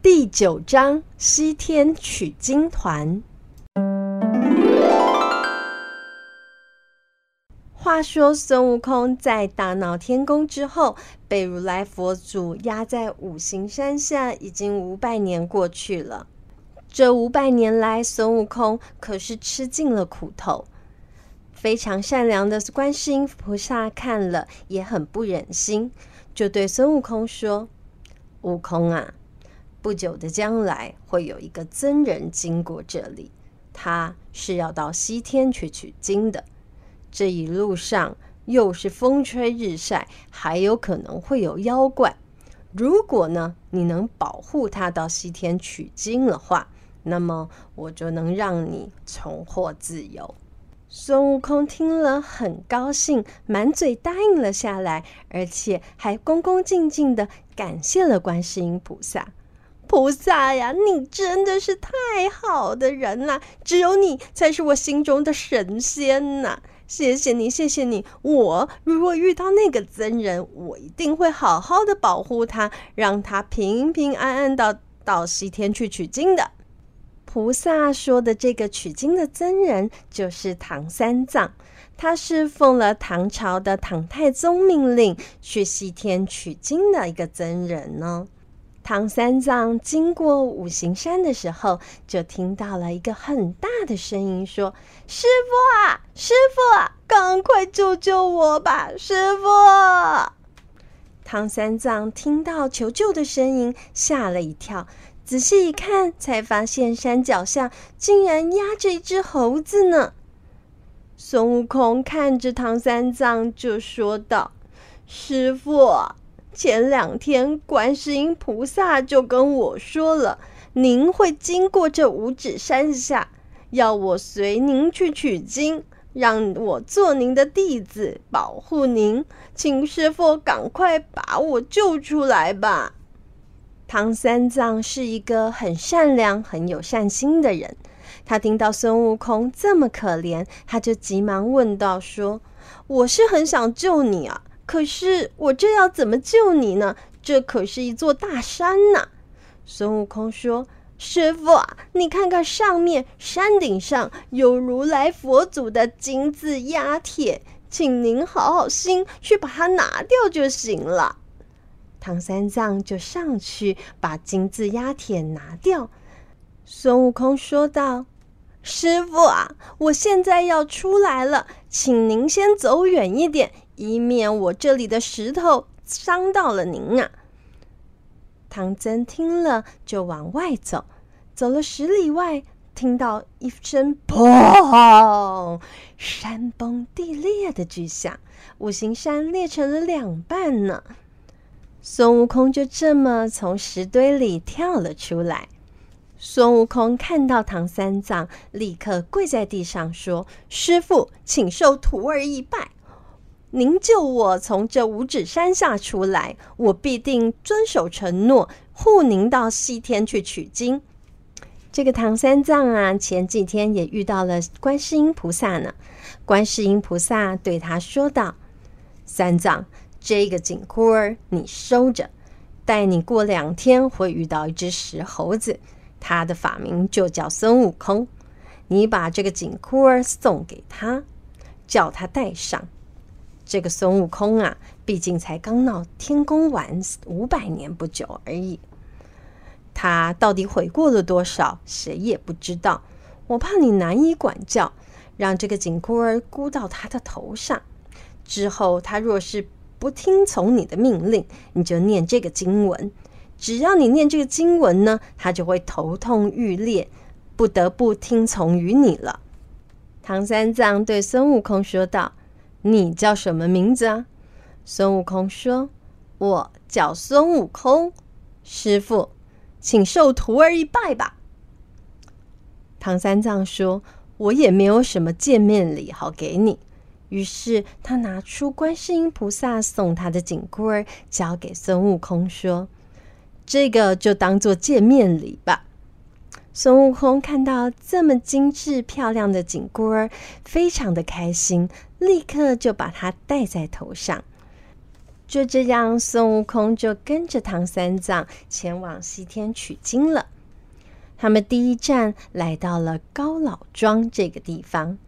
第九章西天取经团。话说孙悟空在大闹天宫之后，被如来佛祖压在五行山下，已经五百年过去了。这五百年来，孙悟空可是吃尽了苦头。非常善良的观世音菩萨看了也很不忍心，就对孙悟空说：“悟空啊，不久的将来会有一个僧人经过这里，他是要到西天去取经的。”这一路上又是风吹日晒，还有可能会有妖怪。如果呢，你能保护他到西天取经的话，那么我就能让你重获自由。孙悟空听了很高兴，满嘴答应了下来，而且还恭恭敬敬的感谢了观世音菩萨。菩萨呀，你真的是太好的人了，只有你才是我心中的神仙呐！谢谢你，谢谢你。我如果遇到那个僧人，我一定会好好的保护他，让他平平安安的到西天去取经的。菩萨说的这个取经的僧人，就是唐三藏。他是奉了唐朝的唐太宗命令去西天取经的一个僧人呢。唐三藏经过五行山的时候，就听到了一个很大的声音，说：“师傅啊，师傅啊，赶快救救我吧，师傅！”唐三藏听到求救的声音，吓了一跳，仔细一看，才发现山脚下竟然压着一只猴子呢。孙悟空看着唐三藏，就说道：“师傅。”前两天，观世音菩萨就跟我说了，您会经过这五指山下，要我随您去取经，让我做您的弟子，保护您，请师傅赶快把我救出来吧。唐三藏是一个很善良、很有善心的人，他听到孙悟空这么可怜，他就急忙问道：“说，我是很想救你啊。”可是我这要怎么救你呢？这可是一座大山呐！孙悟空说：“师傅啊，你看看上面山顶上有如来佛祖的金字压帖，请您好好心去把它拿掉就行了。”唐三藏就上去把金字压帖拿掉。孙悟空说道：“师傅啊，我现在要出来了，请您先走远一点。”以免我这里的石头伤到了您啊！唐僧听了就往外走，走了十里外，听到一声“砰”，山崩地裂的巨响，五行山裂成了两半呢。孙悟空就这么从石堆里跳了出来。孙悟空看到唐三藏，立刻跪在地上说：“师傅，请受徒儿一拜。”您救我从这五指山下出来，我必定遵守承诺，护您到西天去取经。这个唐三藏啊，前几天也遇到了观世音菩萨呢。观世音菩萨对他说道：“三藏，这个紧箍儿你收着，待你过两天会遇到一只石猴子，他的法名就叫孙悟空。你把这个紧箍儿送给他，叫他戴上。”这个孙悟空啊，毕竟才刚闹天宫玩五百年不久而已，他到底悔过了多少，谁也不知道。我怕你难以管教，让这个紧箍儿箍到他的头上，之后他若是不听从你的命令，你就念这个经文。只要你念这个经文呢，他就会头痛欲裂，不得不听从于你了。唐三藏对孙悟空说道。你叫什么名字啊？孙悟空说：“我叫孙悟空，师傅，请受徒儿一拜吧。”唐三藏说：“我也没有什么见面礼好给你。”于是他拿出观世音菩萨送他的紧箍儿，交给孙悟空说：“这个就当做见面礼吧。”孙悟空看到这么精致漂亮的紧箍儿，非常的开心，立刻就把它戴在头上。就这样，孙悟空就跟着唐三藏前往西天取经了。他们第一站来到了高老庄这个地方。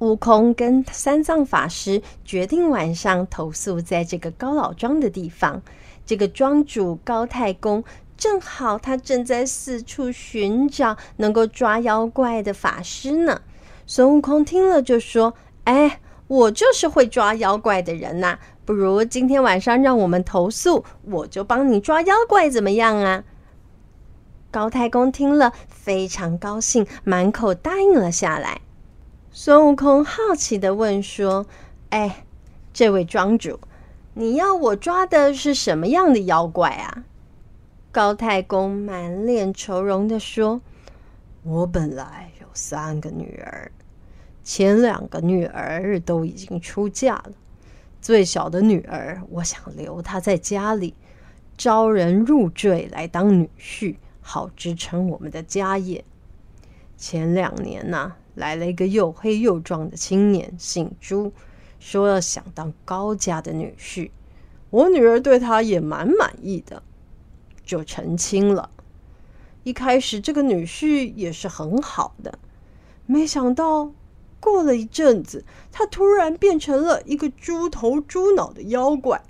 悟空跟三藏法师决定晚上投宿在这个高老庄的地方。这个庄主高太公正好他正在四处寻找能够抓妖怪的法师呢。孙悟空听了就说：“哎，我就是会抓妖怪的人呐！不如今天晚上让我们投宿，我就帮你抓妖怪，怎么样啊？”高太公听了非常高兴，满口答应了下来。孙悟空好奇的问说：“哎，这位庄主，你要我抓的是什么样的妖怪啊？”高太公满脸愁容地说：“我本来有三个女儿，前两个女儿都已经出嫁了，最小的女儿，我想留她在家里，招人入赘来当女婿，好支撑我们的家业。前两年呢。”来了一个又黑又壮的青年，姓朱，说要想当高家的女婿。我女儿对他也蛮满意的，就成亲了。一开始这个女婿也是很好的，没想到过了一阵子，他突然变成了一个猪头猪脑的妖怪，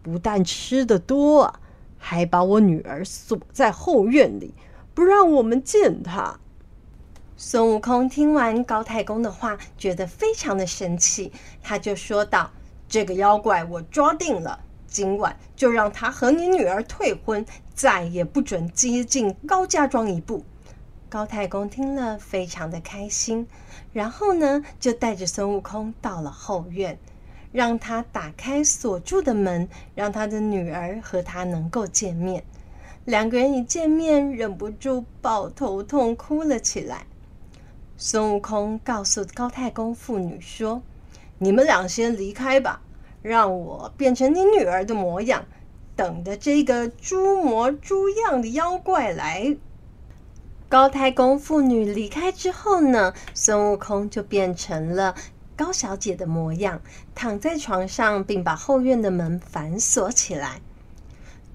不但吃的多啊，还把我女儿锁在后院里，不让我们见他。孙悟空听完高太公的话，觉得非常的生气，他就说道：“这个妖怪我抓定了，今晚就让他和你女儿退婚，再也不准接近高家庄一步。”高太公听了非常的开心，然后呢，就带着孙悟空到了后院，让他打开锁住的门，让他的女儿和他能够见面。两个人一见面，忍不住抱头痛哭了起来。孙悟空告诉高太公父女说：“你们俩先离开吧，让我变成你女儿的模样，等着这个猪模猪样的妖怪来。”高太公父女离开之后呢，孙悟空就变成了高小姐的模样，躺在床上，并把后院的门反锁起来。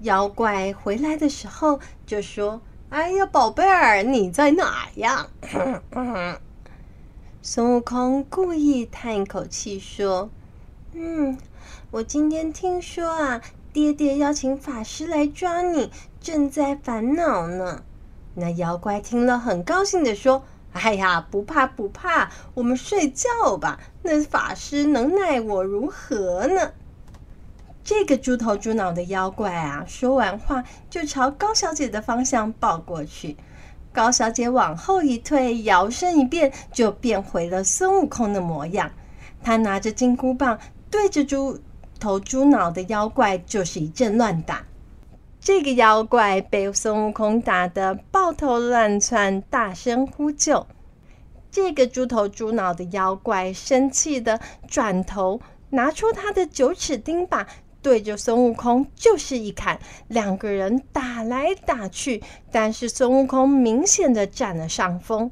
妖怪回来的时候就说。哎呀，宝贝儿，你在哪呀？孙悟空故意叹一口气说：“嗯，我今天听说啊，爹爹邀请法师来抓你，正在烦恼呢。”那妖怪听了很高兴地说：“哎呀，不怕不怕，我们睡觉吧。那法师能奈我如何呢？”这个猪头猪脑的妖怪啊，说完话就朝高小姐的方向抱过去。高小姐往后一退，摇身一变，就变回了孙悟空的模样。她拿着金箍棒，对着猪头猪脑的妖怪就是一阵乱打。这个妖怪被孙悟空打得抱头乱窜，大声呼救。这个猪头猪脑的妖怪生气地转头，拿出他的九齿钉耙。对着孙悟空就是一砍，两个人打来打去，但是孙悟空明显的占了上风。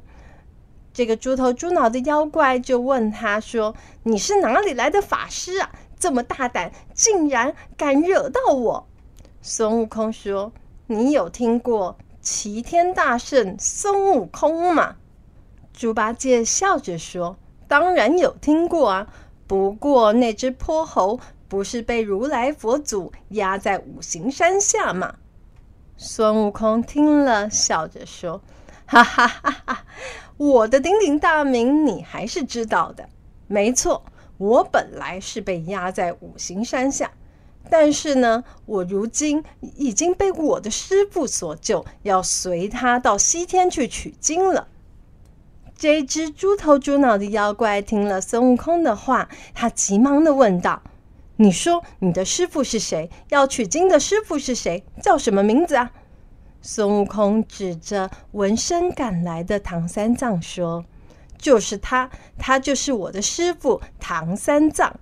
这个猪头猪脑的妖怪就问他说：“你是哪里来的法师啊？这么大胆，竟然敢惹到我！”孙悟空说：“你有听过齐天大圣孙悟空吗？”猪八戒笑着说：“当然有听过啊，不过那只泼猴。”不是被如来佛祖压在五行山下吗？孙悟空听了，笑着说：“哈哈哈哈！我的鼎鼎大名你还是知道的。没错，我本来是被压在五行山下，但是呢，我如今已经被我的师父所救，要随他到西天去取经了。”这只猪头猪脑的妖怪听了孙悟空的话，他急忙的问道。你说你的师父是谁？要取经的师父是谁？叫什么名字啊？孙悟空指着闻声赶来的唐三藏说：“就是他，他就是我的师傅唐三藏。”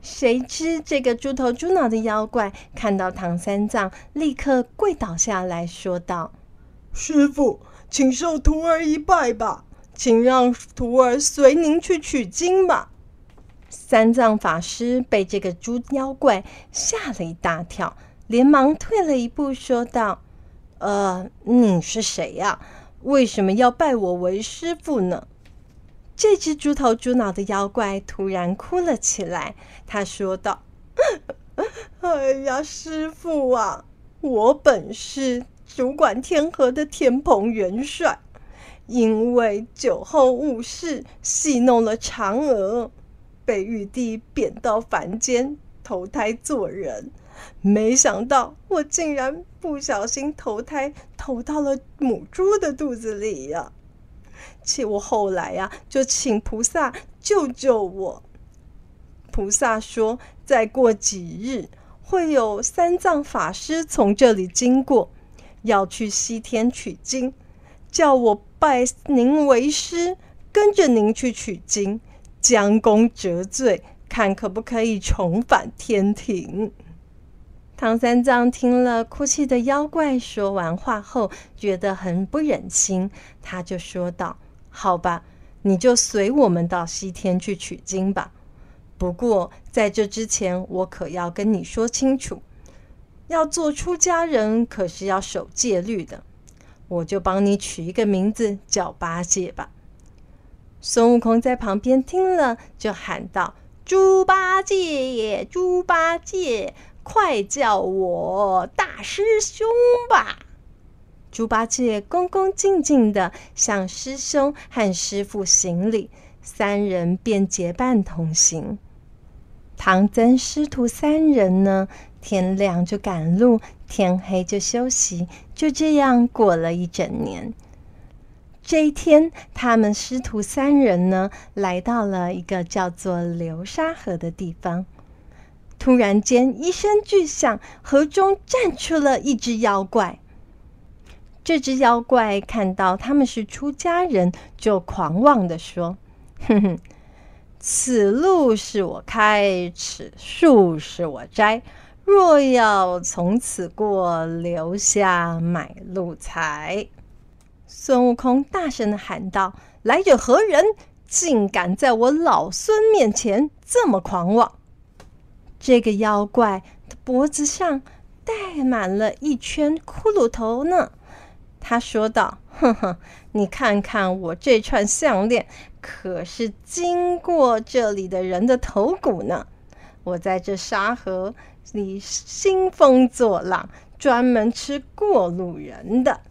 谁知这个猪头猪脑的妖怪看到唐三藏，立刻跪倒下来说道：“师傅，请受徒儿一拜吧，请让徒儿随您去取经吧。”三藏法师被这个猪妖怪吓了一大跳，连忙退了一步，说道：“呃，你是谁呀？为什么要拜我为师傅呢？”这只猪头猪脑的妖怪突然哭了起来，他说道：“哎呀，师父啊，我本是主管天河的天蓬元帅，因为酒后误事，戏弄了嫦娥。”被玉帝贬到凡间投胎做人，没想到我竟然不小心投胎投到了母猪的肚子里呀！且我后来呀，就请菩萨救救我。菩萨说，再过几日会有三藏法师从这里经过，要去西天取经，叫我拜您为师，跟着您去取经。将功折罪，看可不可以重返天庭。唐三藏听了哭泣的妖怪说完话后，觉得很不忍心，他就说道：“好吧，你就随我们到西天去取经吧。不过在这之前，我可要跟你说清楚，要做出家人可是要守戒律的。我就帮你取一个名字，叫八戒吧。”孙悟空在旁边听了，就喊道：“猪八戒，猪八戒，快叫我大师兄吧！”猪八戒恭恭敬敬的向师兄和师父行礼，三人便结伴同行。唐僧师徒三人呢，天亮就赶路，天黑就休息，就这样过了一整年。这一天，他们师徒三人呢，来到了一个叫做流沙河的地方。突然间，一声巨响，河中站出了一只妖怪。这只妖怪看到他们是出家人，就狂妄地说：“哼哼，此路是我开，此树是我栽。若要从此过，留下买路财。”孙悟空大声的喊道：“来者何人？竟敢在我老孙面前这么狂妄！”这个妖怪的脖子上戴满了一圈骷髅头呢。他说道：“哼哼，你看看我这串项链，可是经过这里的人的头骨呢。我在这沙河里兴风作浪，专门吃过路人的。”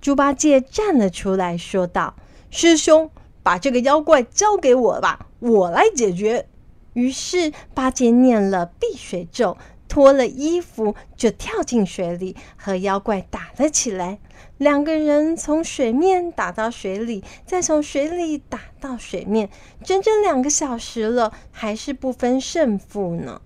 猪八戒站了出来，说道：“师兄，把这个妖怪交给我吧，我来解决。”于是八戒念了避水咒，脱了衣服就跳进水里，和妖怪打了起来。两个人从水面打到水里，再从水里打到水面，整整两个小时了，还是不分胜负呢。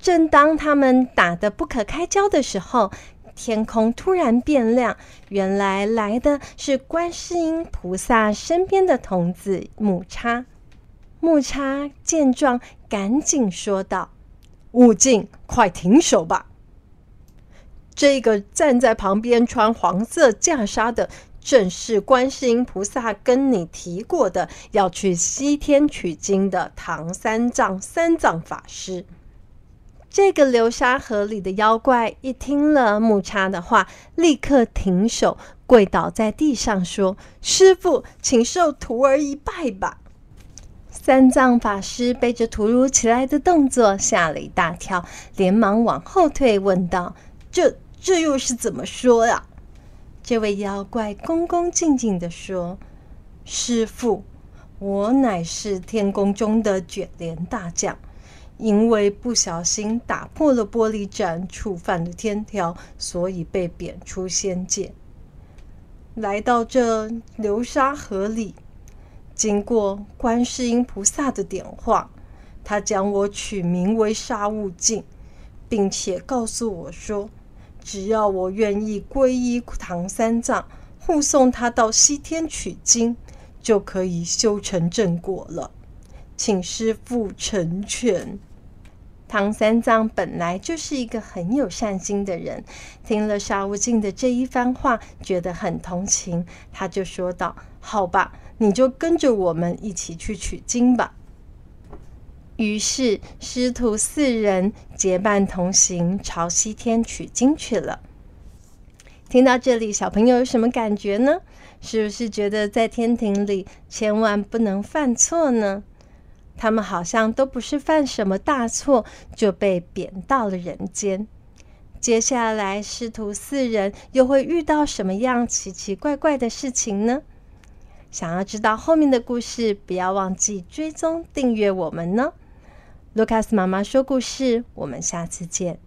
正当他们打得不可开交的时候，天空突然变亮，原来来的是观世音菩萨身边的童子木叉。木叉见状，赶紧说道：“悟净，快停手吧！这个站在旁边穿黄色袈裟的，正是观世音菩萨跟你提过的要去西天取经的唐三藏三藏法师。”这个流沙河里的妖怪一听了木叉的话，立刻停手，跪倒在地上说：“师傅，请受徒儿一拜吧。”三藏法师被这突如其来的动作吓了一大跳，连忙往后退，问道：“这这又是怎么说呀？”这位妖怪恭恭敬敬地说：“师傅，我乃是天宫中的卷帘大将。”因为不小心打破了玻璃盏，触犯了天条，所以被贬出仙界。来到这流沙河里，经过观世音菩萨的点化，他将我取名为沙悟净，并且告诉我说，只要我愿意皈依唐三藏，护送他到西天取经，就可以修成正果了。请师父成全。唐三藏本来就是一个很有善心的人，听了沙悟净的这一番话，觉得很同情，他就说道：“好吧，你就跟着我们一起去取经吧。”于是师徒四人结伴同行，朝西天取经去了。听到这里，小朋友有什么感觉呢？是不是觉得在天庭里千万不能犯错呢？他们好像都不是犯什么大错，就被贬到了人间。接下来，师徒四人又会遇到什么样奇奇怪怪的事情呢？想要知道后面的故事，不要忘记追踪订阅我们呢。卢卡斯妈妈说故事，我们下次见。